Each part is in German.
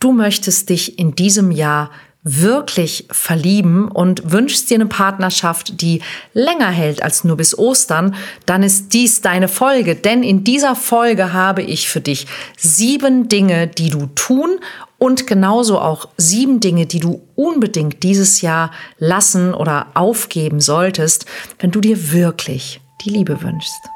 du möchtest dich in diesem Jahr wirklich verlieben und wünschst dir eine Partnerschaft, die länger hält als nur bis Ostern, dann ist dies deine Folge. Denn in dieser Folge habe ich für dich sieben Dinge, die du tun und genauso auch sieben Dinge, die du unbedingt dieses Jahr lassen oder aufgeben solltest, wenn du dir wirklich die Liebe wünschst.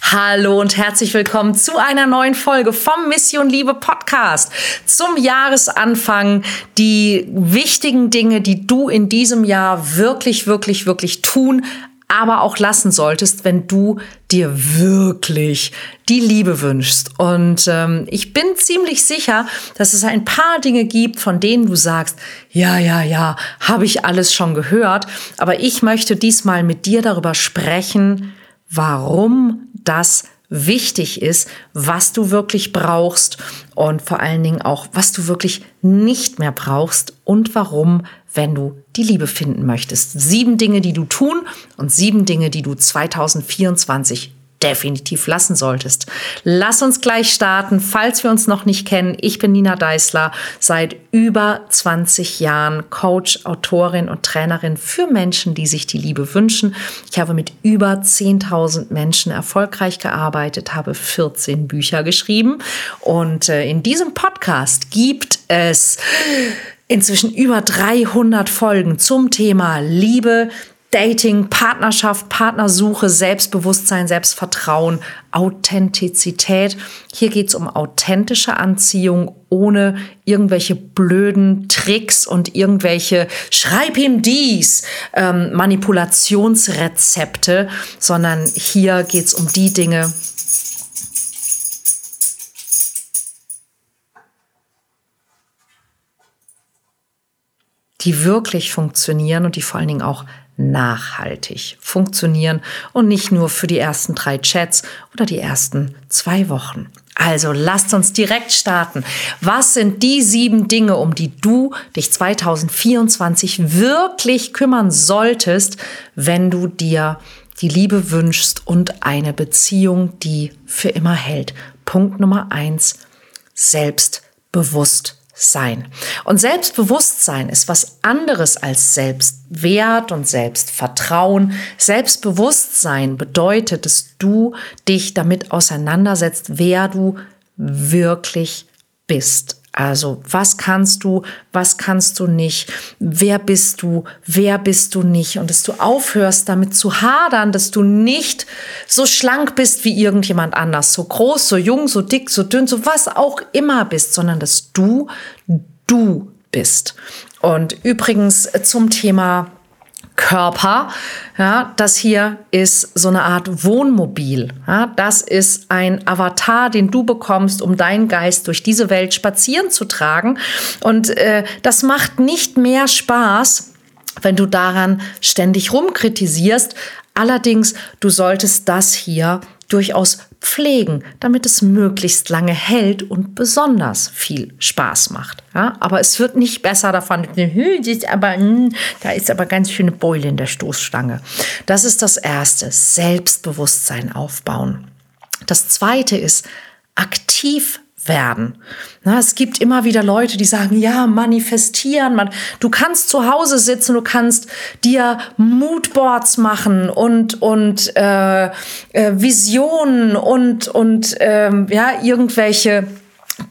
Hallo und herzlich willkommen zu einer neuen Folge vom Mission Liebe Podcast. Zum Jahresanfang die wichtigen Dinge, die du in diesem Jahr wirklich, wirklich, wirklich tun, aber auch lassen solltest, wenn du dir wirklich die Liebe wünschst. Und ähm, ich bin ziemlich sicher, dass es ein paar Dinge gibt, von denen du sagst, ja, ja, ja, habe ich alles schon gehört. Aber ich möchte diesmal mit dir darüber sprechen, warum das wichtig ist, was du wirklich brauchst und vor allen Dingen auch, was du wirklich nicht mehr brauchst und warum, wenn du die Liebe finden möchtest. Sieben Dinge, die du tun und sieben Dinge, die du 2024 definitiv lassen solltest. Lass uns gleich starten, falls wir uns noch nicht kennen. Ich bin Nina Deißler, seit über 20 Jahren Coach, Autorin und Trainerin für Menschen, die sich die Liebe wünschen. Ich habe mit über 10.000 Menschen erfolgreich gearbeitet, habe 14 Bücher geschrieben und äh, in diesem Podcast gibt es inzwischen über 300 Folgen zum Thema Liebe, Dating, Partnerschaft, Partnersuche, Selbstbewusstsein, Selbstvertrauen, Authentizität. Hier geht es um authentische Anziehung ohne irgendwelche blöden Tricks und irgendwelche Schreib ihm dies ähm, Manipulationsrezepte, sondern hier geht es um die Dinge, die wirklich funktionieren und die vor allen Dingen auch nachhaltig funktionieren und nicht nur für die ersten drei Chats oder die ersten zwei Wochen. Also lasst uns direkt starten. Was sind die sieben Dinge, um die du dich 2024 wirklich kümmern solltest, wenn du dir die Liebe wünschst und eine Beziehung, die für immer hält? Punkt Nummer eins, selbstbewusst sein. Und Selbstbewusstsein ist was anderes als Selbstwert und Selbstvertrauen. Selbstbewusstsein bedeutet, dass du dich damit auseinandersetzt, wer du wirklich bist. Also, was kannst du, was kannst du nicht? Wer bist du? Wer bist du nicht? Und dass du aufhörst, damit zu hadern, dass du nicht so schlank bist wie irgendjemand anders, so groß, so jung, so dick, so dünn, so was auch immer bist, sondern dass du du bist. Und übrigens zum Thema Körper. Ja, das hier ist so eine Art Wohnmobil. Ja, das ist ein Avatar, den du bekommst, um deinen Geist durch diese Welt spazieren zu tragen. Und äh, das macht nicht mehr Spaß, wenn du daran ständig rumkritisierst. Allerdings, du solltest das hier durchaus pflegen, damit es möglichst lange hält und besonders viel Spaß macht. Ja, aber es wird nicht besser davon, aber, hm, da ist aber ganz schöne Beule in der Stoßstange. Das ist das Erste, Selbstbewusstsein aufbauen. Das Zweite ist aktiv werden. Na, es gibt immer wieder Leute, die sagen, ja, manifestieren. Man, du kannst zu Hause sitzen, du kannst dir Moodboards machen und, und äh, äh, Visionen und, und ähm, ja, irgendwelche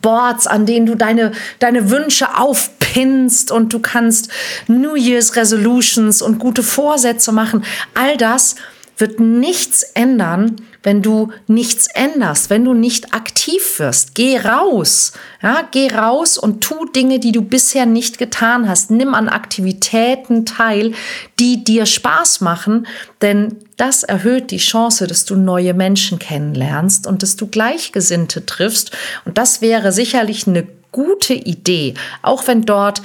Boards, an denen du deine, deine Wünsche aufpinnst und du kannst New Year's Resolutions und gute Vorsätze machen. All das wird nichts ändern, wenn du nichts änderst, wenn du nicht aktiv wirst. Geh raus. Ja, geh raus und tu Dinge, die du bisher nicht getan hast. Nimm an Aktivitäten teil, die dir Spaß machen, denn das erhöht die Chance, dass du neue Menschen kennenlernst und dass du Gleichgesinnte triffst. Und das wäre sicherlich eine gute Idee, auch wenn dort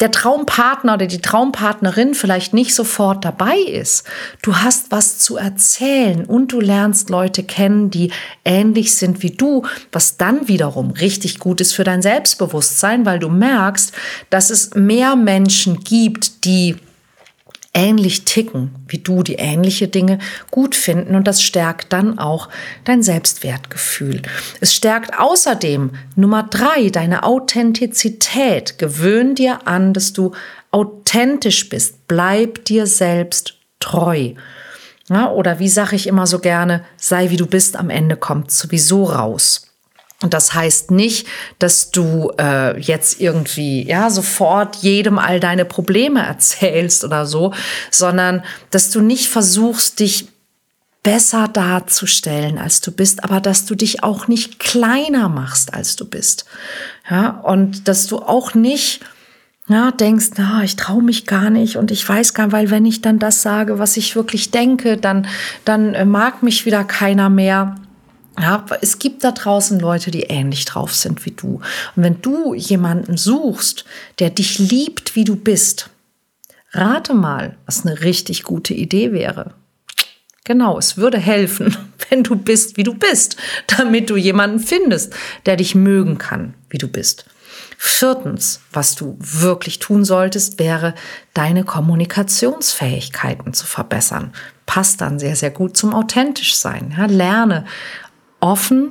der Traumpartner oder die Traumpartnerin vielleicht nicht sofort dabei ist. Du hast was zu erzählen und du lernst Leute kennen, die ähnlich sind wie du, was dann wiederum richtig gut ist für dein Selbstbewusstsein, weil du merkst, dass es mehr Menschen gibt, die ähnlich ticken wie du, die ähnliche Dinge gut finden und das stärkt dann auch dein Selbstwertgefühl. Es stärkt außerdem Nummer drei deine Authentizität. Gewöhn dir an, dass du authentisch bist. Bleib dir selbst treu. Ja, oder wie sage ich immer so gerne, sei wie du bist, am Ende kommt sowieso raus. Und das heißt nicht, dass du äh, jetzt irgendwie ja sofort jedem all deine Probleme erzählst oder so, sondern dass du nicht versuchst, dich besser darzustellen, als du bist, aber dass du dich auch nicht kleiner machst, als du bist. Ja, und dass du auch nicht ja, denkst, na, ich traue mich gar nicht und ich weiß gar nicht, weil wenn ich dann das sage, was ich wirklich denke, dann, dann äh, mag mich wieder keiner mehr. Ja, es gibt da draußen Leute, die ähnlich drauf sind wie du. Und wenn du jemanden suchst, der dich liebt, wie du bist, rate mal, was eine richtig gute Idee wäre. Genau, es würde helfen, wenn du bist, wie du bist, damit du jemanden findest, der dich mögen kann, wie du bist. Viertens, was du wirklich tun solltest, wäre, deine Kommunikationsfähigkeiten zu verbessern. Passt dann sehr, sehr gut zum authentisch sein. Ja, lerne offen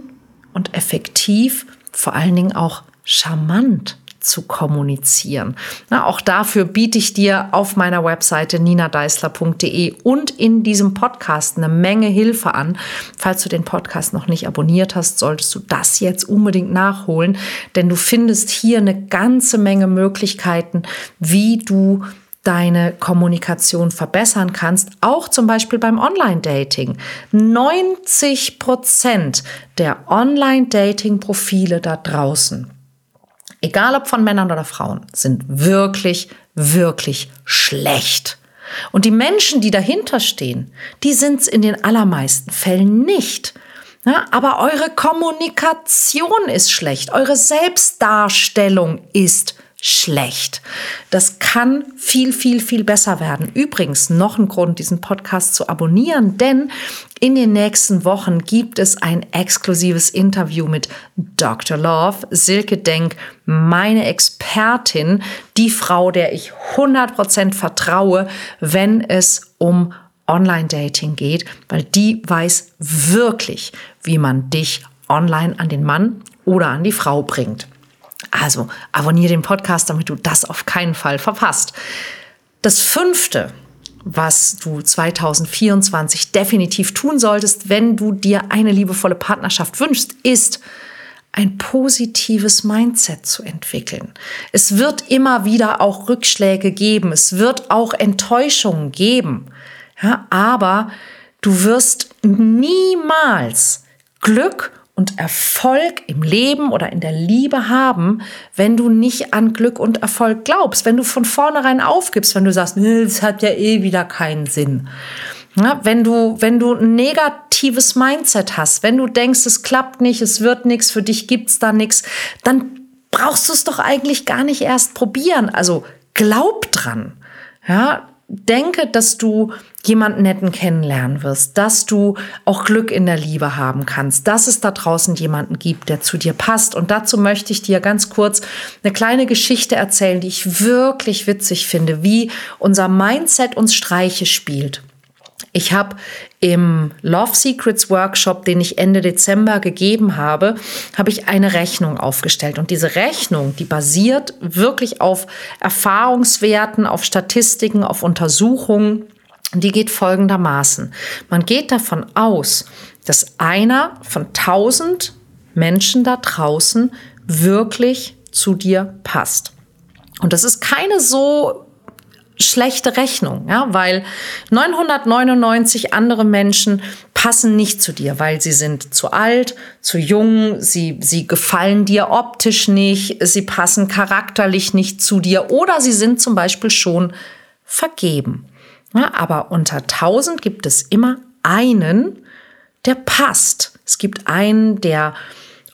und effektiv, vor allen Dingen auch charmant zu kommunizieren. Na, auch dafür biete ich dir auf meiner Webseite ninadeisler.de und in diesem Podcast eine Menge Hilfe an. Falls du den Podcast noch nicht abonniert hast, solltest du das jetzt unbedingt nachholen, denn du findest hier eine ganze Menge Möglichkeiten, wie du deine Kommunikation verbessern kannst, auch zum Beispiel beim Online-Dating. 90 Prozent der Online-Dating-Profile da draußen, egal ob von Männern oder Frauen, sind wirklich, wirklich schlecht. Und die Menschen, die dahinter stehen, die sind es in den allermeisten Fällen nicht. Ja, aber eure Kommunikation ist schlecht, eure Selbstdarstellung ist schlecht. Das kann viel, viel, viel besser werden. Übrigens noch ein Grund, diesen Podcast zu abonnieren, denn in den nächsten Wochen gibt es ein exklusives Interview mit Dr. Love, Silke Denk, meine Expertin, die Frau, der ich 100% vertraue, wenn es um Online-Dating geht, weil die weiß wirklich, wie man dich online an den Mann oder an die Frau bringt. Also abonniere den Podcast, damit du das auf keinen Fall verpasst. Das fünfte, was du 2024 definitiv tun solltest, wenn du dir eine liebevolle Partnerschaft wünschst, ist ein positives Mindset zu entwickeln. Es wird immer wieder auch Rückschläge geben, es wird auch Enttäuschungen geben, ja, aber du wirst niemals Glück und Erfolg im Leben oder in der Liebe haben, wenn du nicht an Glück und Erfolg glaubst, wenn du von vornherein aufgibst, wenn du sagst, es hat ja eh wieder keinen Sinn. Ja, wenn du, wenn du ein negatives Mindset hast, wenn du denkst, es klappt nicht, es wird nichts, für dich gibt's da nichts, dann brauchst du es doch eigentlich gar nicht erst probieren. Also glaub dran. Ja, denke, dass du jemanden netten kennenlernen wirst, dass du auch Glück in der Liebe haben kannst, dass es da draußen jemanden gibt, der zu dir passt. Und dazu möchte ich dir ganz kurz eine kleine Geschichte erzählen, die ich wirklich witzig finde, wie unser Mindset uns Streiche spielt. Ich habe im Love Secrets Workshop, den ich Ende Dezember gegeben habe, habe ich eine Rechnung aufgestellt. Und diese Rechnung, die basiert wirklich auf Erfahrungswerten, auf Statistiken, auf Untersuchungen. Die geht folgendermaßen. Man geht davon aus, dass einer von tausend Menschen da draußen wirklich zu dir passt. Und das ist keine so schlechte Rechnung, ja, weil 999 andere Menschen passen nicht zu dir, weil sie sind zu alt, zu jung, sie, sie gefallen dir optisch nicht, sie passen charakterlich nicht zu dir oder sie sind zum Beispiel schon vergeben. Ja, aber unter 1000 gibt es immer einen, der passt. Es gibt einen, der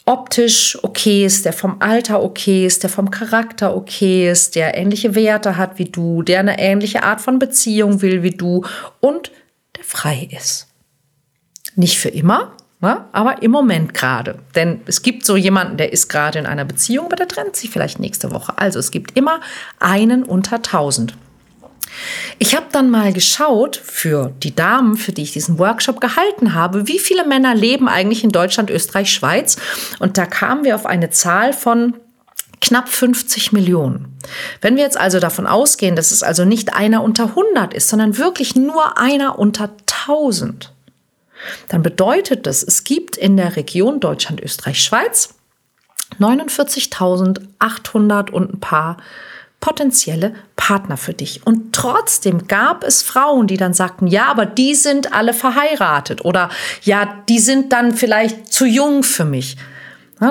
optisch okay ist, der vom Alter okay ist, der vom Charakter okay ist, der ähnliche Werte hat wie du, der eine ähnliche Art von Beziehung will wie du und der frei ist. Nicht für immer, ne? aber im Moment gerade. Denn es gibt so jemanden, der ist gerade in einer Beziehung, aber der trennt sich vielleicht nächste Woche. Also es gibt immer einen unter tausend. Ich habe dann mal geschaut für die Damen, für die ich diesen Workshop gehalten habe, wie viele Männer leben eigentlich in Deutschland, Österreich, Schweiz. Und da kamen wir auf eine Zahl von knapp 50 Millionen. Wenn wir jetzt also davon ausgehen, dass es also nicht einer unter 100 ist, sondern wirklich nur einer unter 1000, dann bedeutet das, es gibt in der Region Deutschland, Österreich, Schweiz 49.800 und ein paar potenzielle Partner für dich. Und trotzdem gab es Frauen, die dann sagten, ja, aber die sind alle verheiratet oder ja, die sind dann vielleicht zu jung für mich.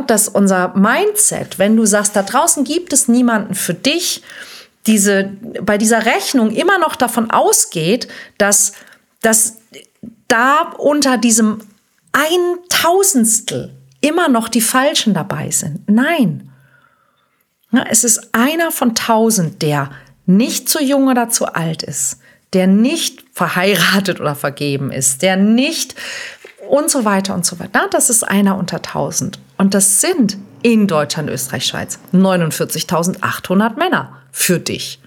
Dass unser Mindset, wenn du sagst, da draußen gibt es niemanden für dich, diese, bei dieser Rechnung immer noch davon ausgeht, dass, dass da unter diesem Eintausendstel immer noch die Falschen dabei sind. Nein, es ist einer von tausend, der nicht zu jung oder zu alt ist, der nicht verheiratet oder vergeben ist, der nicht und so weiter und so weiter. Das ist einer unter tausend. Und das sind in Deutschland, Österreich, Schweiz 49.800 Männer für dich.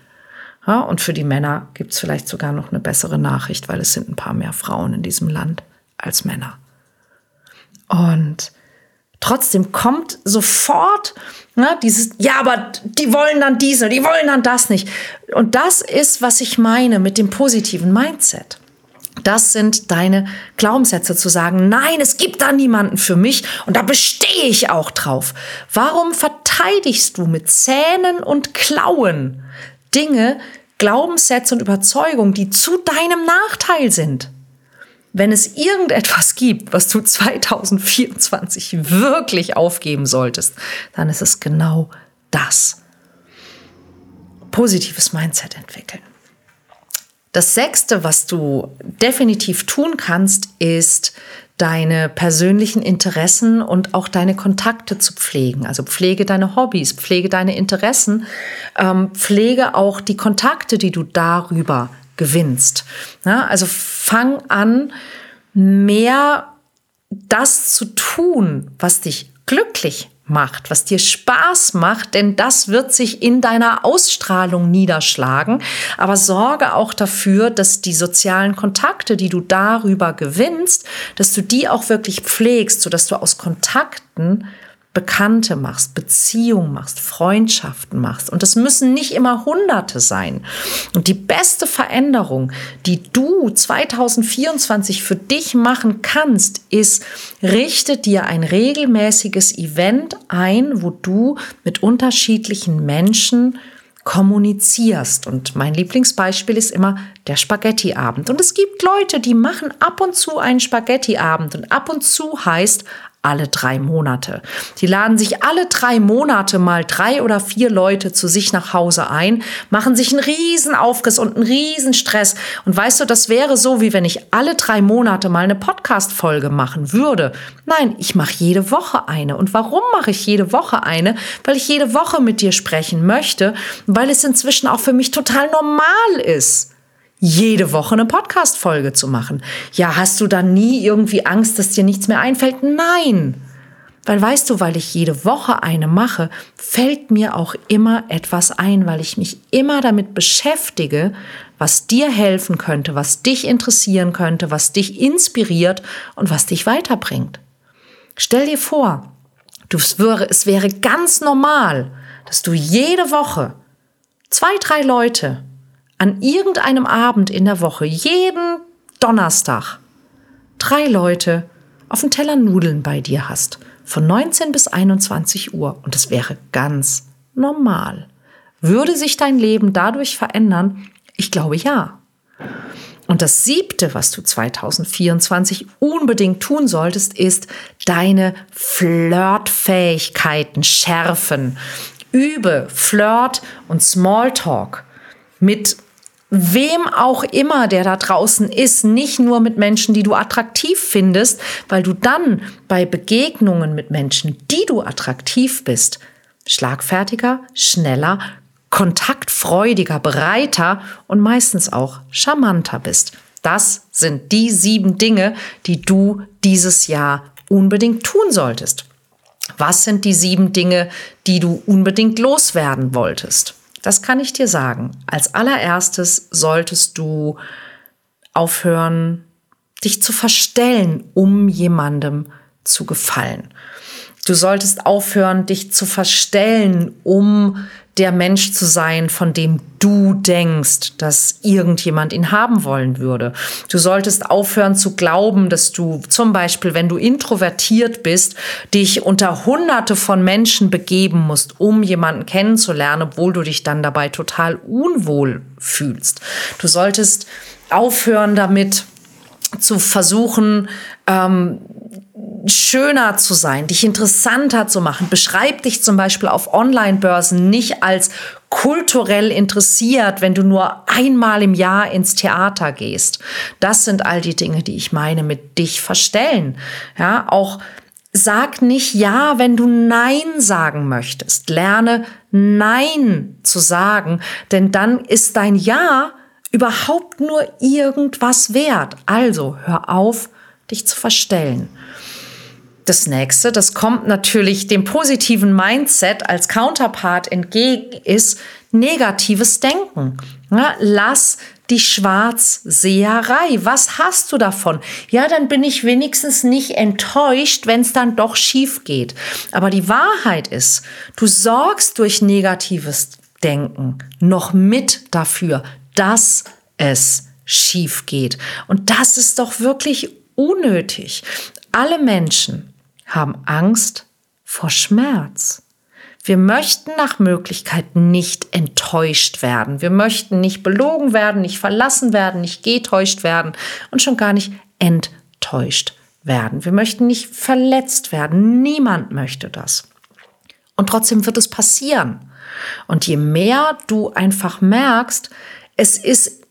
Ja, und für die Männer gibt es vielleicht sogar noch eine bessere Nachricht, weil es sind ein paar mehr Frauen in diesem Land als Männer. Und Trotzdem kommt sofort ne, dieses, ja, aber die wollen dann dies die wollen dann das nicht. Und das ist, was ich meine mit dem positiven Mindset. Das sind deine Glaubenssätze zu sagen, nein, es gibt da niemanden für mich und da bestehe ich auch drauf. Warum verteidigst du mit Zähnen und Klauen Dinge, Glaubenssätze und Überzeugungen, die zu deinem Nachteil sind? Wenn es irgendetwas gibt, was du 2024 wirklich aufgeben solltest, dann ist es genau das. Positives Mindset entwickeln. Das sechste, was du definitiv tun kannst, ist deine persönlichen Interessen und auch deine Kontakte zu pflegen. Also pflege deine Hobbys, pflege deine Interessen, ähm, pflege auch die Kontakte, die du darüber gewinnst. Ja, also fang an, mehr das zu tun, was dich glücklich macht, was dir Spaß macht, denn das wird sich in deiner Ausstrahlung niederschlagen. Aber sorge auch dafür, dass die sozialen Kontakte, die du darüber gewinnst, dass du die auch wirklich pflegst, sodass du aus Kontakten Bekannte machst, Beziehungen machst, Freundschaften machst. Und das müssen nicht immer Hunderte sein. Und die beste Veränderung, die du 2024 für dich machen kannst, ist, richte dir ein regelmäßiges Event ein, wo du mit unterschiedlichen Menschen kommunizierst. Und mein Lieblingsbeispiel ist immer der Spaghettiabend. Und es gibt Leute, die machen ab und zu einen Spaghettiabend. Und ab und zu heißt alle drei Monate. Die laden sich alle drei Monate mal drei oder vier Leute zu sich nach Hause ein, machen sich einen riesen Aufriss und einen riesen Stress. Und weißt du, das wäre so, wie wenn ich alle drei Monate mal eine Podcast-Folge machen würde. Nein, ich mache jede Woche eine. Und warum mache ich jede Woche eine? Weil ich jede Woche mit dir sprechen möchte, weil es inzwischen auch für mich total normal ist jede Woche eine Podcast-Folge zu machen. Ja, hast du dann nie irgendwie Angst, dass dir nichts mehr einfällt? Nein. Weil weißt du, weil ich jede Woche eine mache, fällt mir auch immer etwas ein, weil ich mich immer damit beschäftige, was dir helfen könnte, was dich interessieren könnte, was dich inspiriert und was dich weiterbringt. Stell dir vor, du, es, es wäre ganz normal, dass du jede Woche zwei, drei Leute an irgendeinem Abend in der Woche, jeden Donnerstag, drei Leute auf dem Teller Nudeln bei dir hast, von 19 bis 21 Uhr. Und das wäre ganz normal. Würde sich dein Leben dadurch verändern? Ich glaube ja. Und das siebte, was du 2024 unbedingt tun solltest, ist deine Flirtfähigkeiten schärfen. Übe Flirt und Smalltalk mit wem auch immer, der da draußen ist, nicht nur mit Menschen, die du attraktiv findest, weil du dann bei Begegnungen mit Menschen, die du attraktiv bist, schlagfertiger, schneller, kontaktfreudiger, breiter und meistens auch charmanter bist. Das sind die sieben Dinge, die du dieses Jahr unbedingt tun solltest. Was sind die sieben Dinge, die du unbedingt loswerden wolltest? Das kann ich dir sagen. Als allererstes solltest du aufhören, dich zu verstellen, um jemandem zu gefallen. Du solltest aufhören, dich zu verstellen, um der Mensch zu sein, von dem du denkst, dass irgendjemand ihn haben wollen würde. Du solltest aufhören zu glauben, dass du zum Beispiel, wenn du introvertiert bist, dich unter Hunderte von Menschen begeben musst, um jemanden kennenzulernen, obwohl du dich dann dabei total unwohl fühlst. Du solltest aufhören damit zu versuchen, ähm, schöner zu sein, dich interessanter zu machen. Beschreib dich zum Beispiel auf Online-Börsen nicht als kulturell interessiert, wenn du nur einmal im Jahr ins Theater gehst. Das sind all die Dinge, die ich meine mit dich verstellen. Ja, auch sag nicht ja, wenn du nein sagen möchtest. Lerne nein zu sagen, denn dann ist dein ja überhaupt nur irgendwas wert. Also hör auf, dich zu verstellen. Das nächste, das kommt natürlich dem positiven Mindset als Counterpart entgegen, ist negatives Denken. Ja, lass die Schwarzseherei. Was hast du davon? Ja, dann bin ich wenigstens nicht enttäuscht, wenn es dann doch schief geht. Aber die Wahrheit ist, du sorgst durch negatives Denken noch mit dafür, dass es schief geht. Und das ist doch wirklich unnötig. Alle Menschen haben Angst vor Schmerz. Wir möchten nach Möglichkeit nicht enttäuscht werden. Wir möchten nicht belogen werden, nicht verlassen werden, nicht getäuscht werden und schon gar nicht enttäuscht werden. Wir möchten nicht verletzt werden. Niemand möchte das. Und trotzdem wird es passieren. Und je mehr du einfach merkst, es ist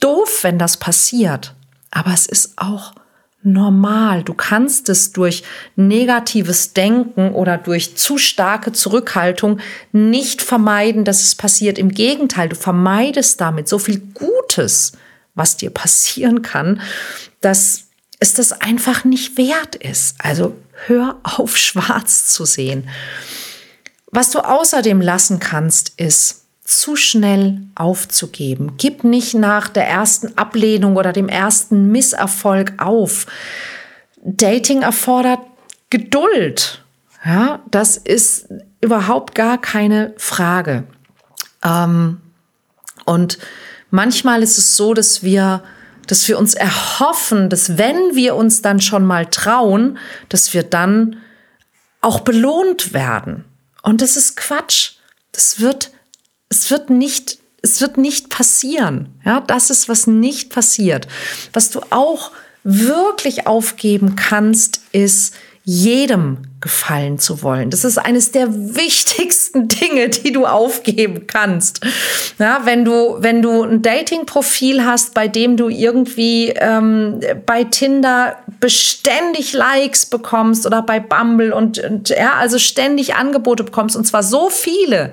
doof, wenn das passiert, aber es ist auch normal. Du kannst es durch negatives Denken oder durch zu starke Zurückhaltung nicht vermeiden, dass es passiert. Im Gegenteil, du vermeidest damit so viel Gutes, was dir passieren kann, dass es das einfach nicht wert ist. Also hör auf, schwarz zu sehen. Was du außerdem lassen kannst, ist, zu schnell aufzugeben. Gib nicht nach der ersten Ablehnung oder dem ersten Misserfolg auf. Dating erfordert Geduld. Ja, das ist überhaupt gar keine Frage. Ähm, und manchmal ist es so, dass wir, dass wir uns erhoffen, dass wenn wir uns dann schon mal trauen, dass wir dann auch belohnt werden. Und das ist Quatsch. Das wird es wird nicht, es wird nicht passieren. Ja, das ist, was nicht passiert. Was du auch wirklich aufgeben kannst, ist jedem gefallen zu wollen. Das ist eines der wichtigsten Dinge, die du aufgeben kannst. Ja, wenn du, wenn du ein Dating-Profil hast, bei dem du irgendwie ähm, bei Tinder beständig Likes bekommst oder bei Bumble und, und ja, also ständig Angebote bekommst und zwar so viele,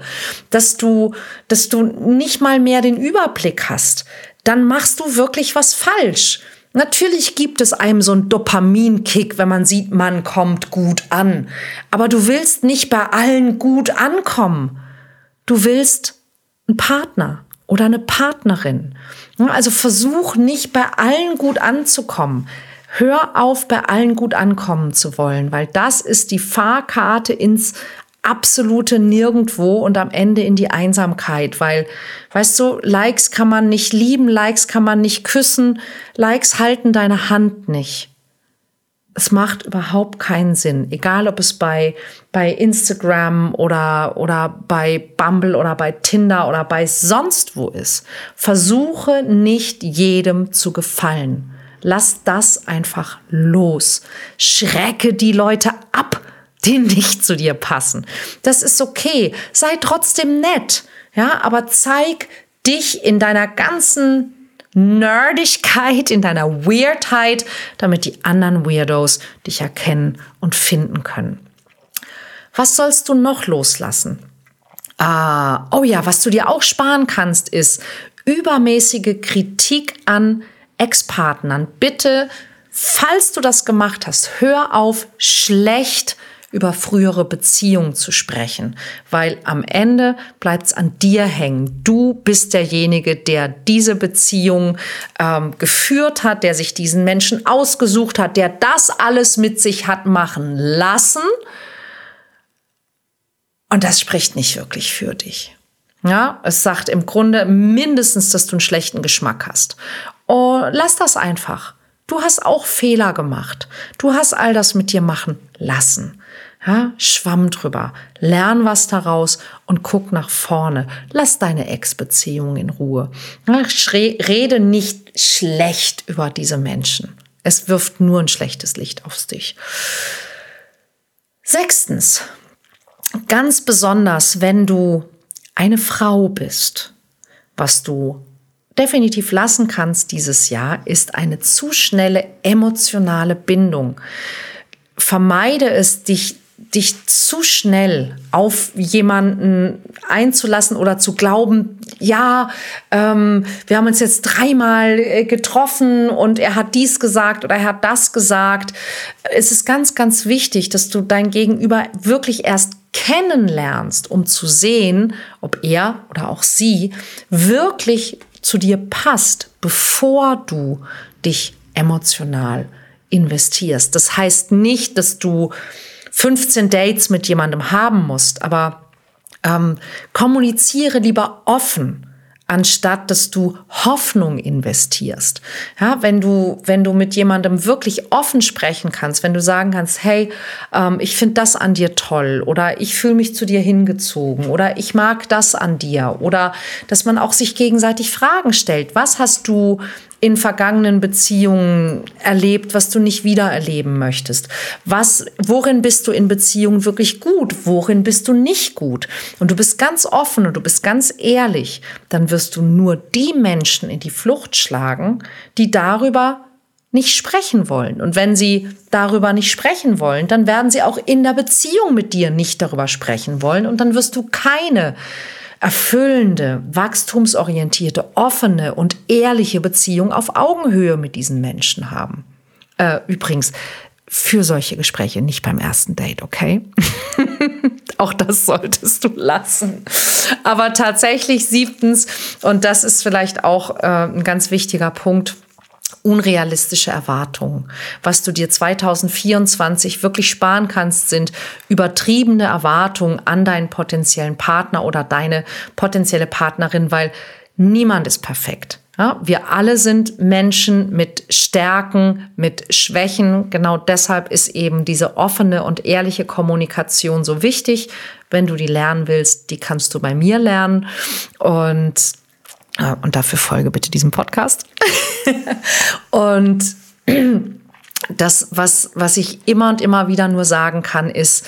dass du, dass du nicht mal mehr den Überblick hast, dann machst du wirklich was falsch. Natürlich gibt es einem so einen Dopaminkick, wenn man sieht, man kommt gut an. Aber du willst nicht bei allen gut ankommen. Du willst einen Partner oder eine Partnerin. Also versuch nicht bei allen gut anzukommen. Hör auf, bei allen gut ankommen zu wollen, weil das ist die Fahrkarte ins absolute Nirgendwo und am Ende in die Einsamkeit, weil, weißt du, Likes kann man nicht lieben, Likes kann man nicht küssen, Likes halten deine Hand nicht. Es macht überhaupt keinen Sinn, egal ob es bei, bei Instagram oder, oder bei Bumble oder bei Tinder oder bei sonst wo ist. Versuche nicht jedem zu gefallen. Lass das einfach los. Schrecke die Leute ab die nicht zu dir passen. Das ist okay. Sei trotzdem nett. Ja, aber zeig dich in deiner ganzen Nerdigkeit, in deiner Weirdheit, damit die anderen Weirdos dich erkennen und finden können. Was sollst du noch loslassen? Ah, oh ja, was du dir auch sparen kannst, ist übermäßige Kritik an Ex-Partnern. Bitte, falls du das gemacht hast, hör auf, schlecht über frühere Beziehungen zu sprechen, weil am Ende bleibt es an dir hängen. Du bist derjenige, der diese Beziehung ähm, geführt hat, der sich diesen Menschen ausgesucht hat, der das alles mit sich hat machen lassen. Und das spricht nicht wirklich für dich. Ja, es sagt im Grunde mindestens, dass du einen schlechten Geschmack hast. Oh, lass das einfach. Du hast auch Fehler gemacht. Du hast all das mit dir machen lassen. Ja, schwamm drüber, lern was daraus und guck nach vorne. Lass deine Ex-Beziehung in Ruhe. Ja, rede nicht schlecht über diese Menschen. Es wirft nur ein schlechtes Licht auf dich. Sechstens, ganz besonders, wenn du eine Frau bist, was du definitiv lassen kannst dieses Jahr, ist eine zu schnelle emotionale Bindung. Vermeide es, dich dich zu schnell auf jemanden einzulassen oder zu glauben, ja, ähm, wir haben uns jetzt dreimal äh, getroffen und er hat dies gesagt oder er hat das gesagt. Es ist ganz, ganz wichtig, dass du dein Gegenüber wirklich erst kennenlernst, um zu sehen, ob er oder auch sie wirklich zu dir passt, bevor du dich emotional investierst. Das heißt nicht, dass du 15 Dates mit jemandem haben musst, aber ähm, kommuniziere lieber offen anstatt dass du Hoffnung investierst. Ja, wenn du, wenn du mit jemandem wirklich offen sprechen kannst, wenn du sagen kannst, hey, ähm, ich finde das an dir toll oder ich fühle mich zu dir hingezogen oder ich mag das an dir oder dass man auch sich gegenseitig Fragen stellt. Was hast du in vergangenen Beziehungen erlebt, was du nicht wieder erleben möchtest? Was, worin bist du in Beziehungen wirklich gut? Worin bist du nicht gut? Und du bist ganz offen und du bist ganz ehrlich, dann wirst du nur die Menschen in die Flucht schlagen, die darüber nicht sprechen wollen. Und wenn sie darüber nicht sprechen wollen, dann werden sie auch in der Beziehung mit dir nicht darüber sprechen wollen. Und dann wirst du keine erfüllende, wachstumsorientierte, offene und ehrliche Beziehung auf Augenhöhe mit diesen Menschen haben. Äh, übrigens, für solche Gespräche nicht beim ersten Date, okay? Auch das solltest du lassen. Aber tatsächlich siebtens, und das ist vielleicht auch äh, ein ganz wichtiger Punkt, unrealistische Erwartungen. Was du dir 2024 wirklich sparen kannst, sind übertriebene Erwartungen an deinen potenziellen Partner oder deine potenzielle Partnerin, weil niemand ist perfekt. Ja, wir alle sind Menschen mit Stärken, mit Schwächen. Genau deshalb ist eben diese offene und ehrliche Kommunikation so wichtig. Wenn du die lernen willst, die kannst du bei mir lernen. Und äh, und dafür folge bitte diesem Podcast. und das, was, was ich immer und immer wieder nur sagen kann, ist,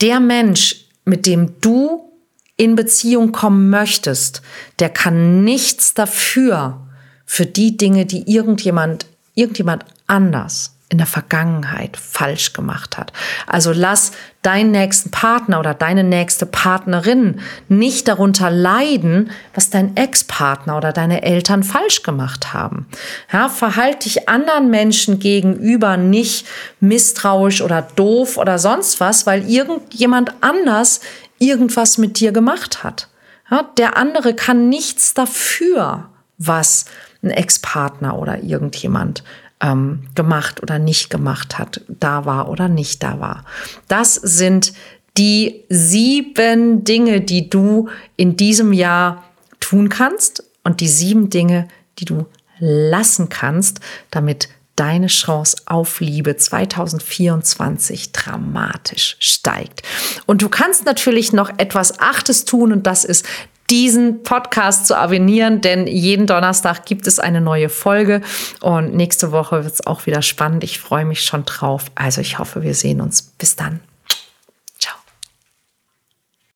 der Mensch, mit dem du in Beziehung kommen möchtest, der kann nichts dafür, für die Dinge, die irgendjemand, irgendjemand anders in der Vergangenheit falsch gemacht hat. Also lass deinen nächsten Partner oder deine nächste Partnerin nicht darunter leiden, was dein Ex-Partner oder deine Eltern falsch gemacht haben. Ja, verhalte dich anderen Menschen gegenüber nicht misstrauisch oder doof oder sonst was, weil irgendjemand anders irgendwas mit dir gemacht hat. Ja, der andere kann nichts dafür, was ein Ex-Partner oder irgendjemand ähm, gemacht oder nicht gemacht hat, da war oder nicht da war. Das sind die sieben Dinge, die du in diesem Jahr tun kannst und die sieben Dinge, die du lassen kannst, damit deine Chance auf Liebe 2024 dramatisch steigt. Und du kannst natürlich noch etwas Achtes tun und das ist diesen Podcast zu abonnieren, denn jeden Donnerstag gibt es eine neue Folge und nächste Woche wird es auch wieder spannend. Ich freue mich schon drauf. Also ich hoffe, wir sehen uns. Bis dann.